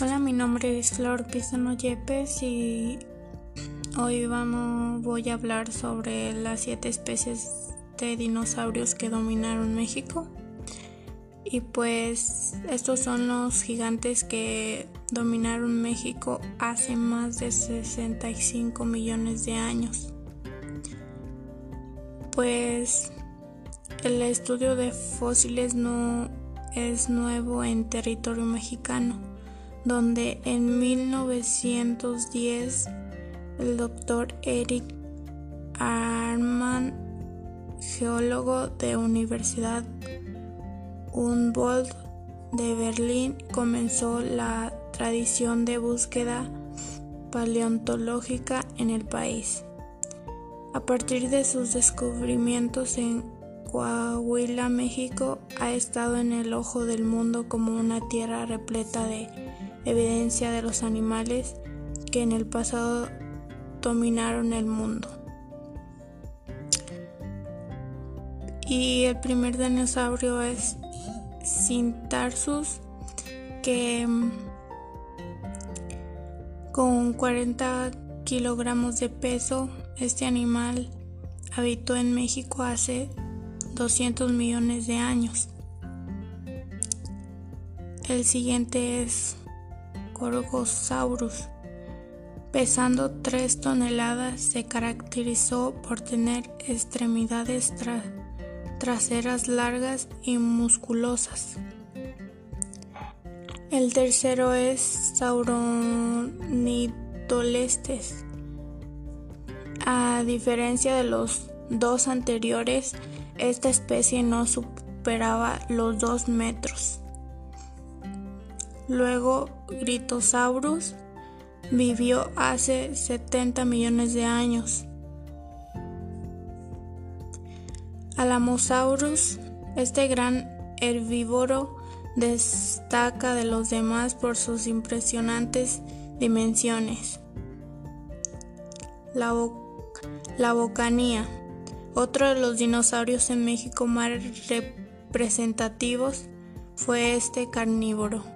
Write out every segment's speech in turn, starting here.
Hola, mi nombre es Flor Pizano Yepes y hoy vamos, voy a hablar sobre las siete especies de dinosaurios que dominaron México. Y pues estos son los gigantes que dominaron México hace más de 65 millones de años. Pues el estudio de fósiles no es nuevo en territorio mexicano donde en 1910 el doctor Eric Arman, geólogo de Universidad Humboldt de Berlín, comenzó la tradición de búsqueda paleontológica en el país. A partir de sus descubrimientos en Coahuila, México, ha estado en el ojo del mundo como una tierra repleta de evidencia de los animales que en el pasado dominaron el mundo. Y el primer dinosaurio es Cintarsus, que mm, con 40 kilogramos de peso, este animal habitó en México hace 200 millones de años. El siguiente es Gorgosaurus. Pesando 3 toneladas, se caracterizó por tener extremidades traseras largas y musculosas. El tercero es Sauronidolestes. A diferencia de los dos anteriores, esta especie no superaba los 2 metros. Luego, Gritosaurus vivió hace 70 millones de años. Alamosaurus, este gran herbívoro, destaca de los demás por sus impresionantes dimensiones. La, bocanía, otro de los dinosaurios en México más representativos, fue este carnívoro.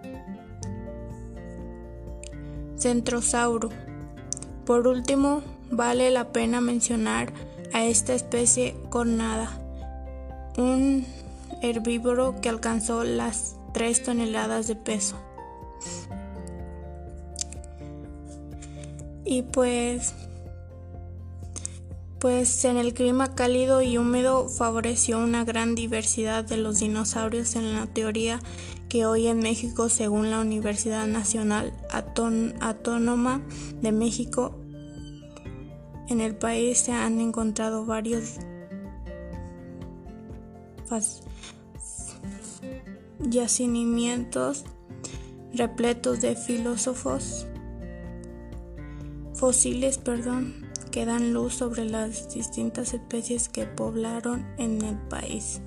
Centrosauro. Por último, vale la pena mencionar a esta especie cornada, un herbívoro que alcanzó las 3 toneladas de peso. Y pues pues en el clima cálido y húmedo favoreció una gran diversidad de los dinosaurios en la teoría que hoy en México, según la Universidad Nacional Autónoma de México, en el país se han encontrado varios yacimientos repletos de filósofos fósiles, perdón, que dan luz sobre las distintas especies que poblaron en el país.